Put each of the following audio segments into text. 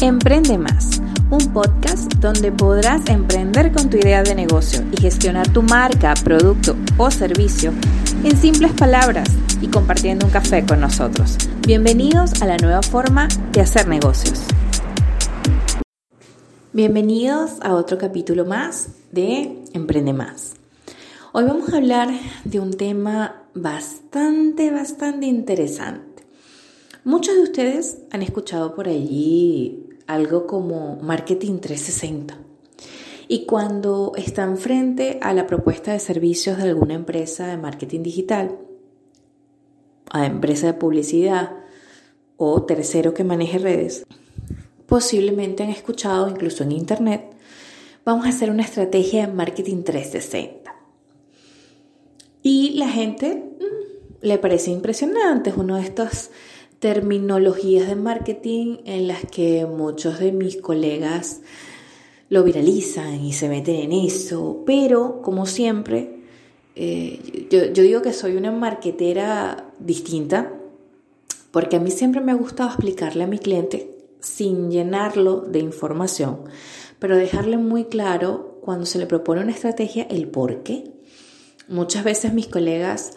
Emprende Más, un podcast donde podrás emprender con tu idea de negocio y gestionar tu marca, producto o servicio en simples palabras y compartiendo un café con nosotros. Bienvenidos a la nueva forma de hacer negocios. Bienvenidos a otro capítulo más de Emprende Más. Hoy vamos a hablar de un tema bastante, bastante interesante. Muchos de ustedes han escuchado por allí algo como marketing 360. Y cuando están frente a la propuesta de servicios de alguna empresa de marketing digital, a empresa de publicidad o tercero que maneje redes, posiblemente han escuchado incluso en internet, vamos a hacer una estrategia de marketing 360. Y la gente mm, le parece impresionante, es uno de estos terminologías de marketing en las que muchos de mis colegas lo viralizan y se meten en eso, pero como siempre, eh, yo, yo, digo que soy una marketera distinta, porque a mí siempre me ha gustado explicarle a mi cliente sin llenarlo de información, pero dejarle muy claro cuando se le propone una estrategia el por qué. Muchas veces mis colegas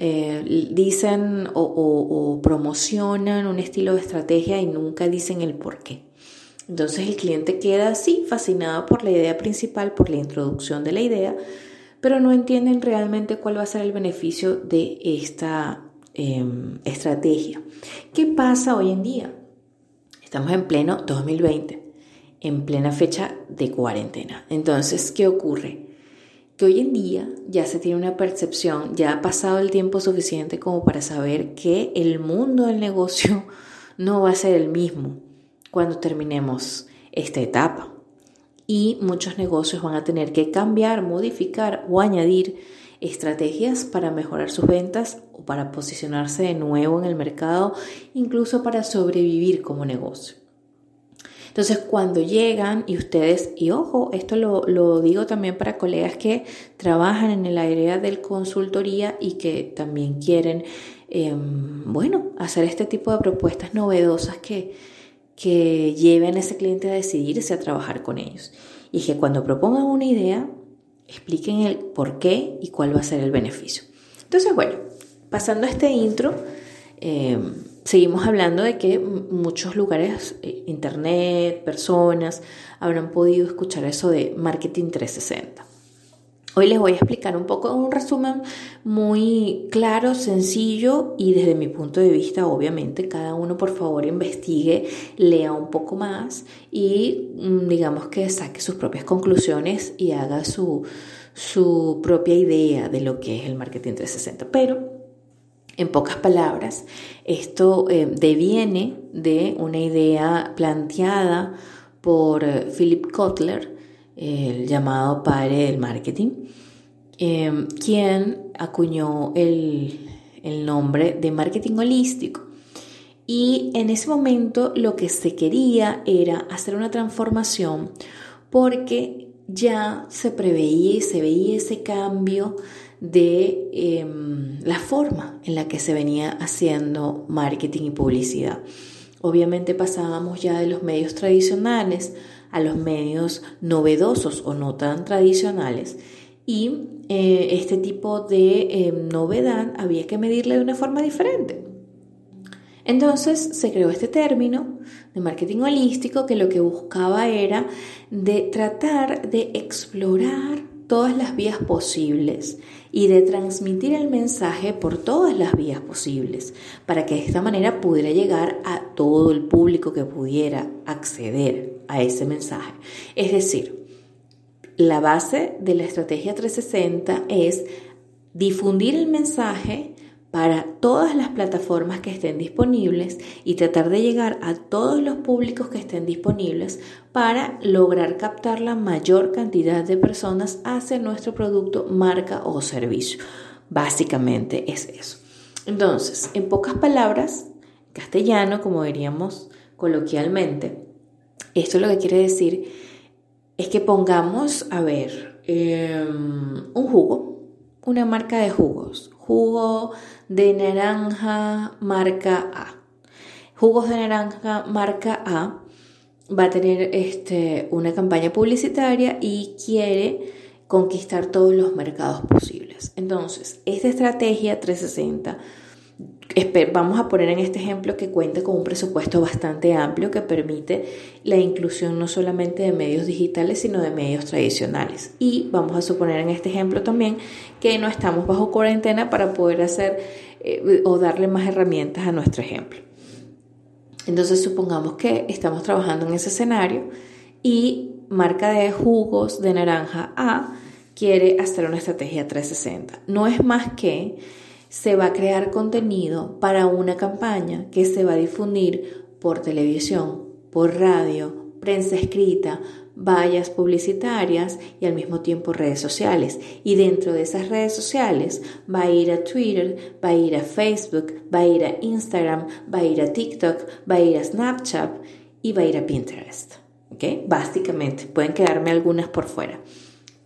eh, dicen o, promocionan un estilo de estrategia y nunca dicen el por qué. Entonces el cliente queda así, fascinado por la idea principal, por la introducción de la idea, pero no entienden realmente cuál va a ser el beneficio de esta em, estrategia. ¿Qué pasa hoy en día? Estamos en pleno 2020, en plena fecha de cuarentena. Entonces, ¿qué ocurre? Que hoy en día ya se tiene una percepción, ya ha pasado el tiempo suficiente como para saber que el mundo del negocio no va a ser el mismo cuando terminemos esta etapa. Y muchos negocios van a tener que cambiar, modificar o añadir estrategias para mejorar sus ventas o para posicionarse de nuevo en el mercado, incluso para sobrevivir como negocio. Entonces, cuando llegan y ustedes, y ojo, esto lo, digo también para colegas que trabajan en el área del consultoría y que también quieren, em, bueno, hacer este tipo de propuestas novedosas que, que lleven a ese cliente a decidirse a trabajar con ellos. Y que cuando propongan una idea, expliquen el por qué y cuál va a ser el beneficio. Entonces, bueno, pasando a este intro, em, Seguimos hablando de que muchos lugares, eh, internet, personas, habrán podido escuchar eso de marketing 360. Hoy les voy a explicar un poco un resumen muy claro, sencillo y desde mi punto de vista, obviamente, cada uno por favor investigue, lea un poco más y mm, digamos que saque sus propias conclusiones y haga su, su propia idea de lo que es el marketing 360. Pero en pocas palabras, esto eh, deviene de una idea planteada por Philip Kotler, el llamado padre del marketing, em, quien acuñó el, el nombre de marketing holístico. Y en ese momento lo que se quería era hacer una transformación porque ya se preveía y se veía ese cambio de em, la forma en la que se venía haciendo marketing y publicidad. Obviamente pasábamos ya de los medios tradicionales a los medios novedosos o no tan tradicionales y eh, este tipo de em, novedad había que medirle de una forma diferente. Entonces se creó este término de marketing holístico que lo que buscaba era de tratar de explorar todas las vías posibles y de transmitir el mensaje por todas las vías posibles para que de esta manera pudiera llegar a todo el público que pudiera acceder a ese mensaje. Es decir, la base de la estrategia 360 es difundir el mensaje para todas las plataformas que estén disponibles y tratar de llegar a todos los públicos que estén disponibles para lograr captar la mayor cantidad de personas hacia nuestro producto, marca o servicio. Básicamente es eso. Entonces, en pocas palabras, castellano, como diríamos coloquialmente, esto lo que quiere decir es que pongamos, a ver, em, un jugo, una marca de jugos, jugo de naranja marca A. Jugos de naranja marca A va a tener este, una campaña publicitaria y quiere conquistar todos los mercados posibles. Entonces, esta estrategia 360 vamos a poner en este ejemplo que cuenta con un presupuesto bastante amplio que permite la inclusión no solamente de medios digitales, sino de medios tradicionales. Y vamos a suponer en este ejemplo también que no estamos bajo cuarentena para poder hacer eh, o darle más herramientas a nuestro ejemplo. Entonces supongamos que estamos trabajando en ese escenario y marca de jugos de naranja A quiere hacer una estrategia 360. No es más que se va a crear contenido para una campaña que se va a difundir por televisión, por radio, prensa escrita, vallas publicitarias y al mismo tiempo redes sociales. Y dentro de esas redes sociales va a ir a Twitter, va a ir a Facebook, va a ir a Instagram, va a ir a TikTok, va a ir a Snapchat y va a ir a Pinterest. Básicamente, pueden quedarme algunas por fuera.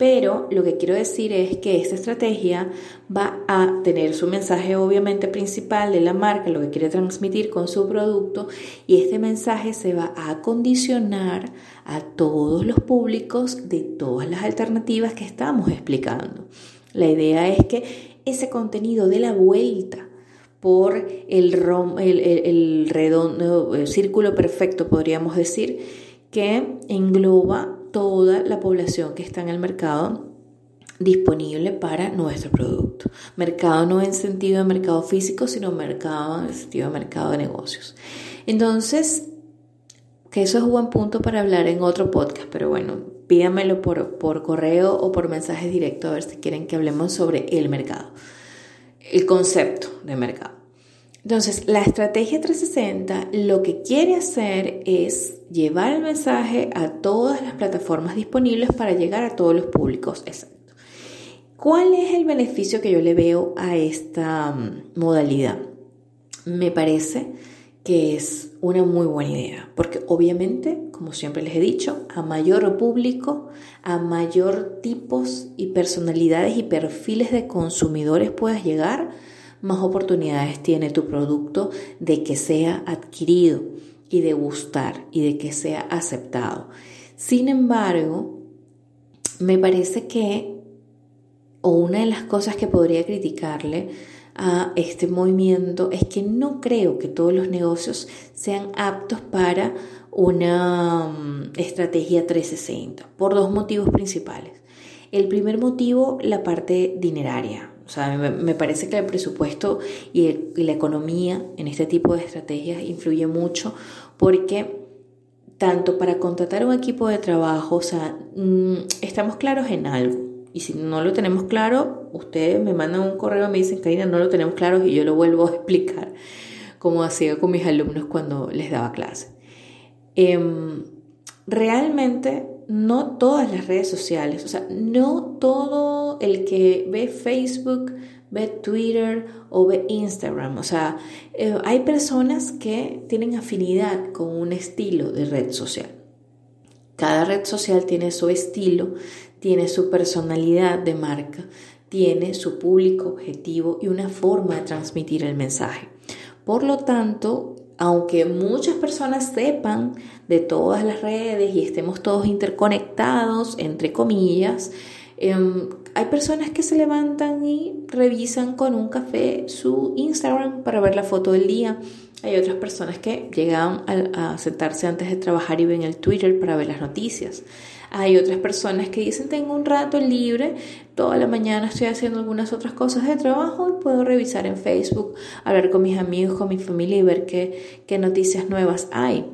Pero lo que quiero decir es que esta estrategia va a tener su mensaje obviamente principal de la marca, lo que quiere transmitir con su producto y este mensaje se va a acondicionar a todos los públicos de todas las alternativas que estamos explicando. La idea es que ese contenido dé la vuelta por el, el, el redondo, el círculo perfecto, podríamos decir, que engloba toda la población que está en el mercado disponible para nuestro producto. Mercado no en sentido de mercado físico, sino mercado en sentido de mercado de negocios. Entonces, que eso es un buen punto para hablar en otro podcast, pero bueno, pídamelo por, por correo o por mensaje directo a ver si quieren que hablemos sobre el mercado, el concepto de mercado. Entonces, la estrategia 360 lo que quiere hacer es llevar el mensaje a todas las plataformas disponibles para llegar a todos los públicos. Exacto. ¿Cuál es el beneficio que yo le veo a esta mm, modalidad? Me parece que es una muy buena idea, porque obviamente, como siempre les he dicho, a mayor público, a mayor tipos y personalidades y perfiles de consumidores puedas llegar, más oportunidades tiene tu producto de que sea adquirido y de gustar y de que sea aceptado. Sin embargo, me parece que, o una de las cosas que podría criticarle a este movimiento es que no creo que todos los negocios sean aptos para una mm, estrategia 360, por dos motivos principales. El primer motivo, la parte dineraria. O sea, me, parece que el presupuesto y, la economía en este tipo de estrategias influye mucho porque tanto para contratar un equipo de trabajo, o sea, mm, estamos claros en algo. Y si no lo tenemos claro, ustedes me mandan un correo y me dicen, Karina, no lo tenemos claro y yo lo vuelvo a explicar, como hacía con mis alumnos cuando les daba clase. Em, realmente no todas las redes sociales, o sea, no todo el que ve Facebook, ve Twitter o ve Instagram, o sea, eh, hay personas que tienen afinidad con un estilo de red social. Cada red social tiene su estilo, tiene su personalidad de marca, tiene su público objetivo y una forma de transmitir el mensaje. Por lo tanto, aunque muchas personas sepan de todas las redes y estemos todos interconectados, entre comillas, em, hay personas que se levantan y revisan con un café su Instagram para ver la foto del día. Hay otras personas que llegan a, a sentarse antes de trabajar y ven el Twitter para ver las noticias. Hay otras personas que dicen tengo un rato libre, toda la mañana estoy haciendo algunas otras cosas de trabajo y puedo revisar en Facebook, hablar con mis amigos, con mi familia y ver qué, qué noticias nuevas hay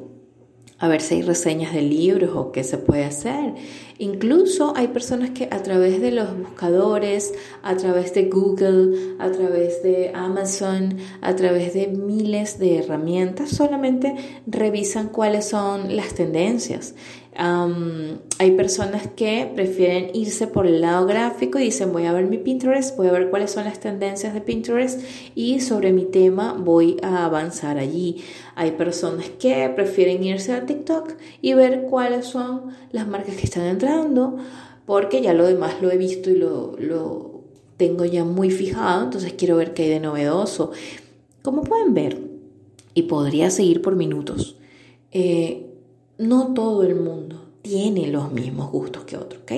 a ver si hay reseñas de libros o qué se puede hacer. Incluso hay personas que a través de los buscadores, a través de Google, a través de Amazon, a través de miles de herramientas, solamente revisan cuáles son las tendencias hay personas que prefieren irse por el lado gráfico y dicen voy a ver mi Pinterest, voy a ver cuáles son las tendencias de Pinterest y sobre mi tema voy a avanzar allí. Hay personas que prefieren irse a TikTok y ver cuáles son las marcas que están entrando porque ya lo demás lo he visto y lo, lo tengo ya muy fijado, entonces quiero ver qué hay de novedoso. Como pueden ver, y podría seguir por minutos, eh, no todo el mundo tiene los mismos gustos que otro, ¿ok?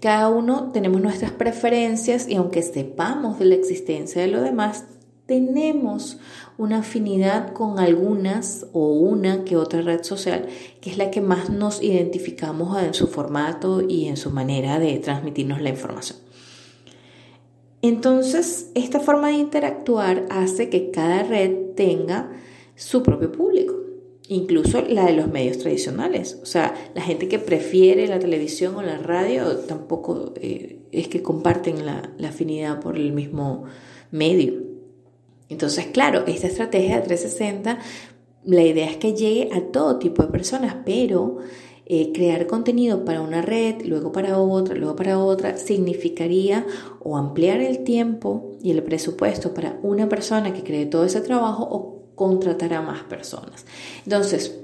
Cada uno tenemos nuestras preferencias y aunque sepamos de la existencia de lo demás, tenemos una afinidad con algunas o una que otra red social, que es la que más nos identificamos en su formato y en su manera de transmitirnos la información. Entonces, esta forma de interactuar hace que cada red tenga su propio público incluso la de los medios tradicionales. O sea, la gente que prefiere la televisión o la radio tampoco eh, es que comparten la, afinidad por el mismo medio. Entonces, claro, esta estrategia de 360, la idea es que llegue a todo tipo de personas, pero eh, crear contenido para una red, luego para otra, luego para otra, significaría o ampliar el tiempo y el presupuesto para una persona que cree todo ese trabajo o contratar a más personas. Entonces,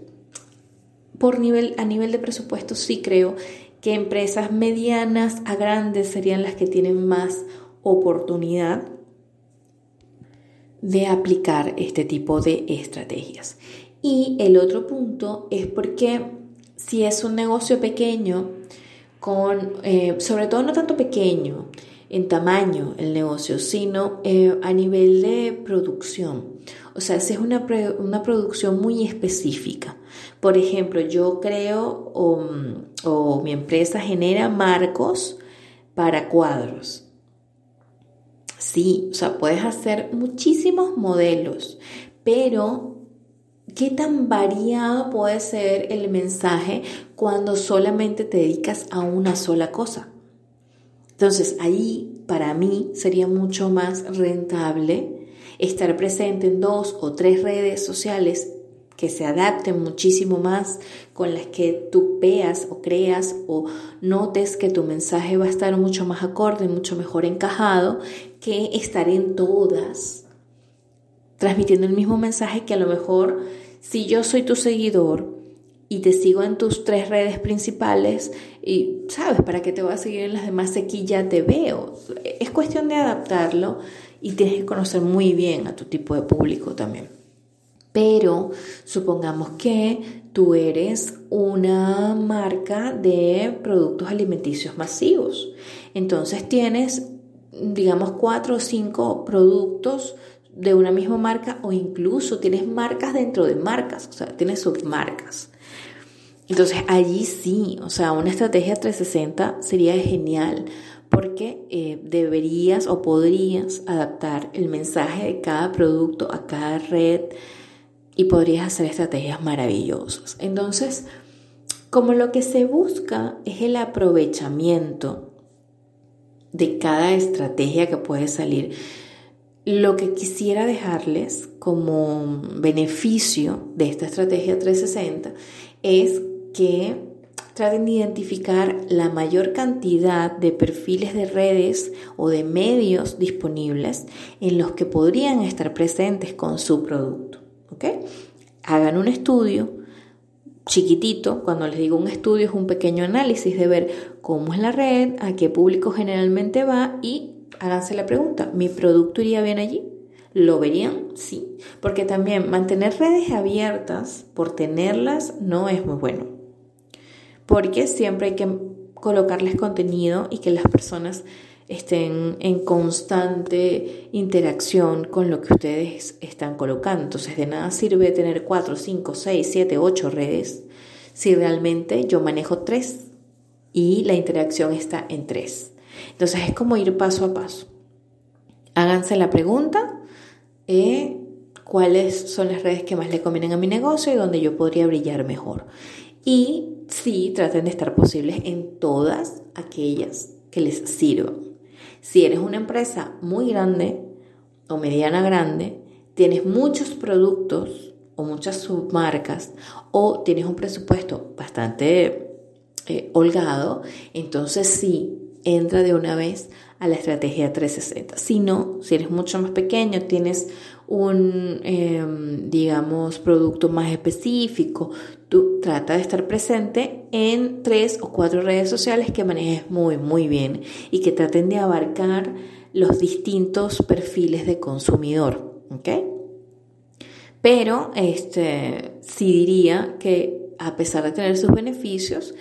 por nivel, a nivel de presupuesto sí creo que empresas medianas a grandes serían las que tienen más oportunidad de aplicar este tipo de estrategias. Y el otro punto es porque si es un negocio pequeño, con, eh, sobre todo no tanto pequeño en tamaño el negocio, sino eh, a nivel de producción. O sea, si es una, una producción muy específica. Por ejemplo, yo creo o, mi empresa genera marcos para cuadros. Sí, o sea, puedes hacer muchísimos modelos, pero ¿qué tan variado puede ser el mensaje cuando solamente te dedicas a una sola cosa? Entonces, ahí para mí sería mucho más rentable estar presente en dos o tres redes sociales que se adapten muchísimo más, con las que tú veas o creas o notes que tu mensaje va a estar mucho más acorde, mucho mejor encajado, que estar en todas, transmitiendo el mismo mensaje que a lo mejor si yo soy tu seguidor y te sigo en tus tres redes principales y sabes para qué te voy a seguir en las demás aquí ya te veo. Es cuestión de adaptarlo y tienes que conocer muy bien a tu tipo de público también. Pero supongamos que tú eres una marca de productos alimenticios masivos. Entonces tienes, digamos, cuatro o cinco productos de una misma marca o incluso tienes marcas dentro de marcas, o sea, tienes submarcas. Entonces allí sí, o sea, una estrategia 360 sería genial porque eh, deberías o podrías adaptar el mensaje de cada producto a cada red y podrías hacer estrategias maravillosas. Entonces, como lo que se busca es el aprovechamiento de cada estrategia que puede salir, lo que quisiera dejarles como beneficio de esta estrategia 360 es que traten de identificar la mayor cantidad de perfiles de redes o de medios disponibles en los que podrían estar presentes con su producto. ¿ok? Hagan un estudio chiquitito, cuando les digo un estudio es un pequeño análisis de ver cómo es la red, a qué público generalmente va y háganse la pregunta, ¿mi producto iría bien allí? ¿Lo verían? Sí, porque también mantener redes abiertas por tenerlas no es muy bueno porque siempre hay que colocarles contenido y que las personas estén en constante interacción con lo que ustedes están colocando. Entonces, de nada sirve tener 4, 5, 6, 7, 8 redes si realmente yo manejo 3 y la interacción está en 3. Entonces, es como ir paso a paso. Háganse la pregunta, eh, cuáles son las redes que más le convienen a mi negocio y donde yo podría brillar mejor. Y sí traten de estar posibles en todas aquellas que les sirvan. Si eres una empresa muy grande o mediana grande, tienes muchos productos o muchas submarcas o tienes un presupuesto bastante eh, holgado, entonces sí, entra de una vez a la estrategia 360. Si no, si eres mucho más pequeño, tienes un, em, digamos, producto más específico, tú trata de estar presente en tres o cuatro redes sociales que manejes muy, muy bien y que traten de abarcar los distintos perfiles de consumidor. Pero este, sí diría que a pesar de tener sus beneficios,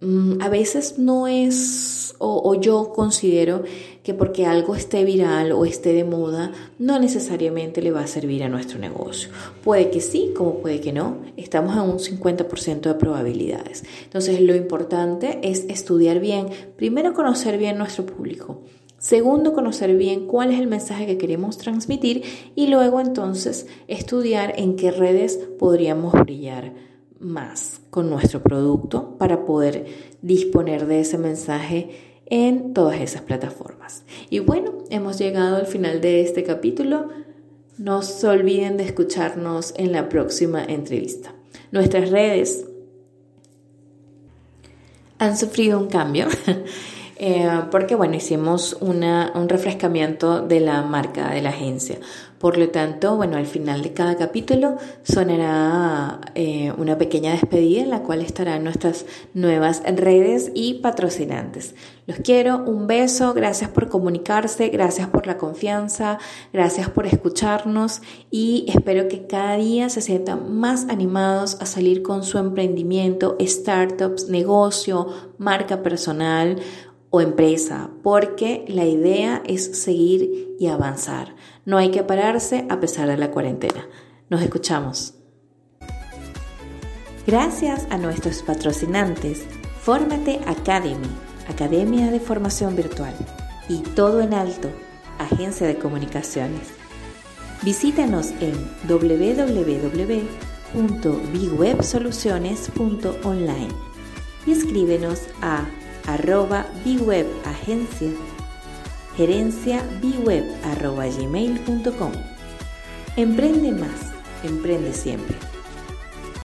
mm, a veces no es, o, yo considero que porque algo esté viral o esté de moda, no necesariamente le va a servir a nuestro negocio. Puede que sí, como puede que no. Estamos a un 50% de probabilidades. Entonces, lo importante es estudiar bien, primero conocer bien nuestro público. Segundo, conocer bien cuál es el mensaje que queremos transmitir y luego entonces estudiar en qué redes podríamos brillar más con nuestro producto para poder disponer de ese mensaje en todas esas plataformas. Y bueno, hemos llegado al final de este capítulo. No se olviden de escucharnos en la próxima entrevista. Nuestras redes han sufrido un cambio. Eh, porque bueno, hicimos una, un refrescamiento de la marca de la agencia. Por lo tanto, bueno, al final de cada capítulo sonará eh, una pequeña despedida en la cual estarán nuestras nuevas redes y patrocinantes. Los quiero, un beso, gracias por comunicarse, gracias por la confianza, gracias por escucharnos y espero que cada día se sientan más animados a salir con su emprendimiento, startups, negocio, marca personal o empresa, porque la idea es seguir y avanzar. No hay que pararse a pesar de la cuarentena. Nos escuchamos. Gracias a nuestros patrocinantes, Fórmate Academy, Academia de Formación Virtual, y Todo en Alto, Agencia de Comunicaciones. Visítanos en www.bigwebsoluciones.online y escríbenos a arroba bweb agencia, gerencia bweb arroba gmail.com. Emprende más, emprende siempre.